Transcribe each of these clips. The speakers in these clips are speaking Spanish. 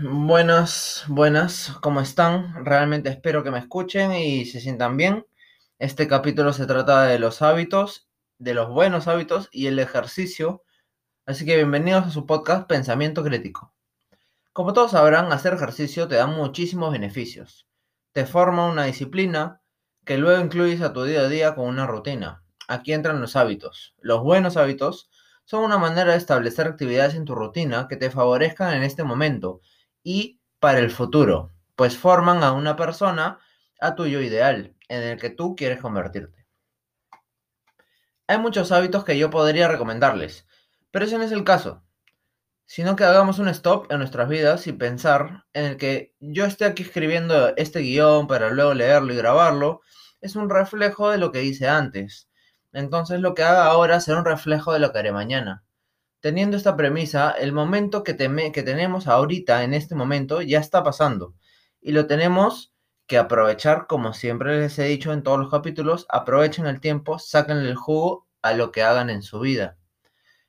Buenas, buenas, ¿cómo están? Realmente espero que me escuchen y se sientan bien. Este capítulo se trata de los hábitos, de los buenos hábitos y el ejercicio. Así que bienvenidos a su podcast Pensamiento Crítico. Como todos sabrán, hacer ejercicio te da muchísimos beneficios. Te forma una disciplina que luego incluyes a tu día a día con una rutina. Aquí entran los hábitos. Los buenos hábitos son una manera de establecer actividades en tu rutina que te favorezcan en este momento y para el futuro, pues forman a una persona a tu yo ideal, en el que tú quieres convertirte. Hay muchos hábitos que yo podría recomendarles, pero ese no es el caso, sino que hagamos un stop en nuestras vidas y pensar en el que yo esté aquí escribiendo este guion para luego leerlo y grabarlo, es un reflejo de lo que hice antes. Entonces lo que haga ahora será un reflejo de lo que haré mañana. Teniendo esta premisa, el momento que, que tenemos ahorita, en este momento, ya está pasando. Y lo tenemos que aprovechar, como siempre les he dicho en todos los capítulos, aprovechen el tiempo, saquen el jugo a lo que hagan en su vida.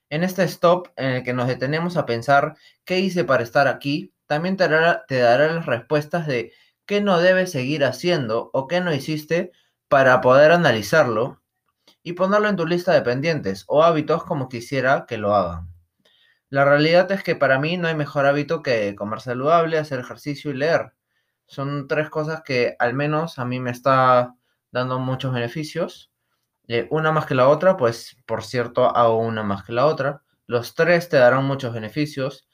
En este stop en el que nos detenemos a pensar qué hice para estar aquí, también te dará, te dará las respuestas de qué no debes seguir haciendo o qué no hiciste para poder analizarlo y ponerlo en tu lista de pendientes o hábitos como quisiera que lo hagan. La realidad es que para mí no hay mejor hábito que comer saludable, hacer ejercicio y leer. Son tres cosas que al menos a mí me está dando muchos beneficios. Eh, una más que la otra, pues por cierto hago una más que la otra. Los tres te darán muchos beneficios.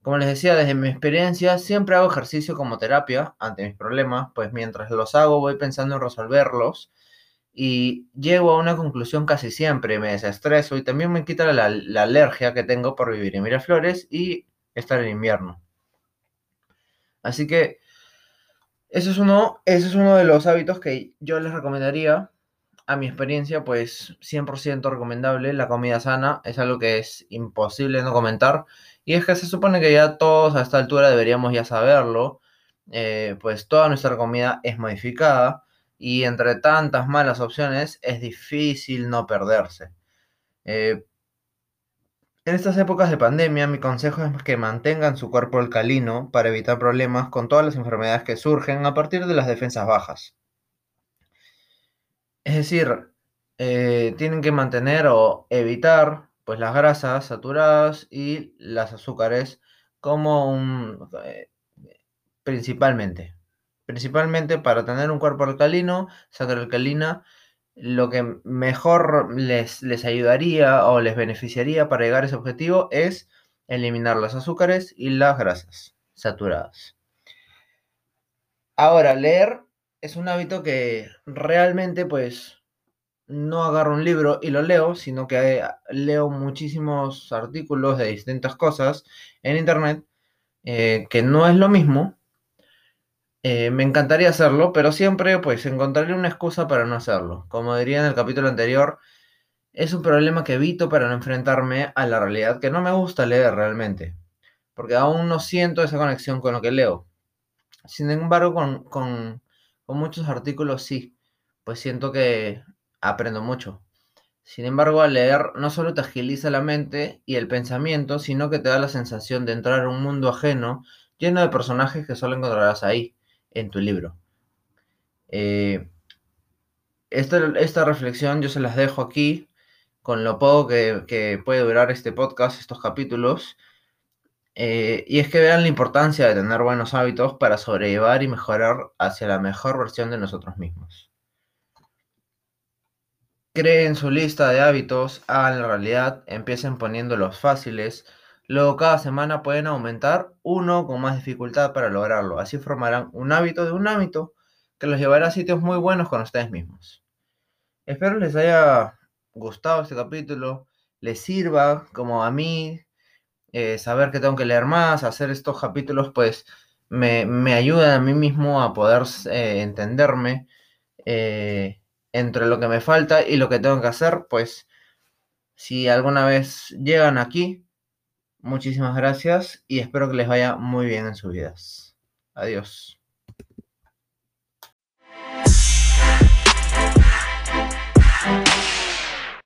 Como les decía, desde mi experiencia siempre hago ejercicio como terapia ante mis problemas, pues mientras los hago voy pensando en resolverlos y llego a una conclusión casi siempre, me desestreso y también me quita la, alergia que tengo por vivir en Miraflores y estar en invierno. Así que eso es uno, eso es uno de los hábitos que yo les recomendaría. A mi experiencia, pues 100% recomendable. La comida sana es algo que es imposible no comentar. Y es que se supone que ya todos a esta altura deberíamos ya saberlo. Eh, pues toda nuestra comida es modificada y entre tantas malas opciones es difícil no perderse. Eh, en estas épocas de pandemia, mi consejo es que mantengan su cuerpo alcalino para evitar problemas con todas las enfermedades que surgen a partir de las defensas bajas. Es decir, eh, tienen que mantener o evitar pues, las grasas saturadas y las azúcares como un, eh, principalmente principalmente para tener un cuerpo alcalino, sangre alcalina, lo que mejor les, les ayudaría o les beneficiaría para llegar a ese objetivo es eliminar los azúcares y las grasas saturadas. Ahora, leer es un hábito que realmente pues no agarro un libro y lo leo, sino que leo muchísimos artículos de distintas cosas en internet, eh, que no es lo mismo, eh, me encantaría hacerlo, pero siempre pues encontraré una excusa para no hacerlo. Como diría en el capítulo anterior, es un problema que evito para no enfrentarme a la realidad que no me gusta leer realmente, porque aún no siento esa conexión con lo que leo. Sin embargo, con, con muchos artículos sí, pues siento que aprendo mucho. Sin embargo, al leer no solo te agiliza la mente y el pensamiento, sino que te da la sensación de entrar a un mundo ajeno lleno de personajes que solo encontrarás ahí en tu libro. Eh, esta, reflexión yo se las dejo aquí con lo poco que, puede durar este podcast, estos capítulos. Eh, y es que vean la importancia de tener buenos hábitos para sobrellevar y mejorar hacia la mejor versión de nosotros mismos. Creen su lista de hábitos, hagan la realidad, empiecen poniendo los fáciles, Luego cada semana pueden aumentar uno con más dificultad para lograrlo. Así formarán un hábito de un hábito que los llevará a sitios muy buenos con ustedes mismos. Espero les haya gustado este capítulo, les sirva como a mí eh, saber que tengo que leer más, hacer estos capítulos pues me, me a mí mismo a poder eh, entenderme eh, entre lo que me falta y lo que tengo que hacer, pues si alguna vez llegan aquí, Muchísimas gracias y espero que les vaya muy bien en sus vidas. Adiós.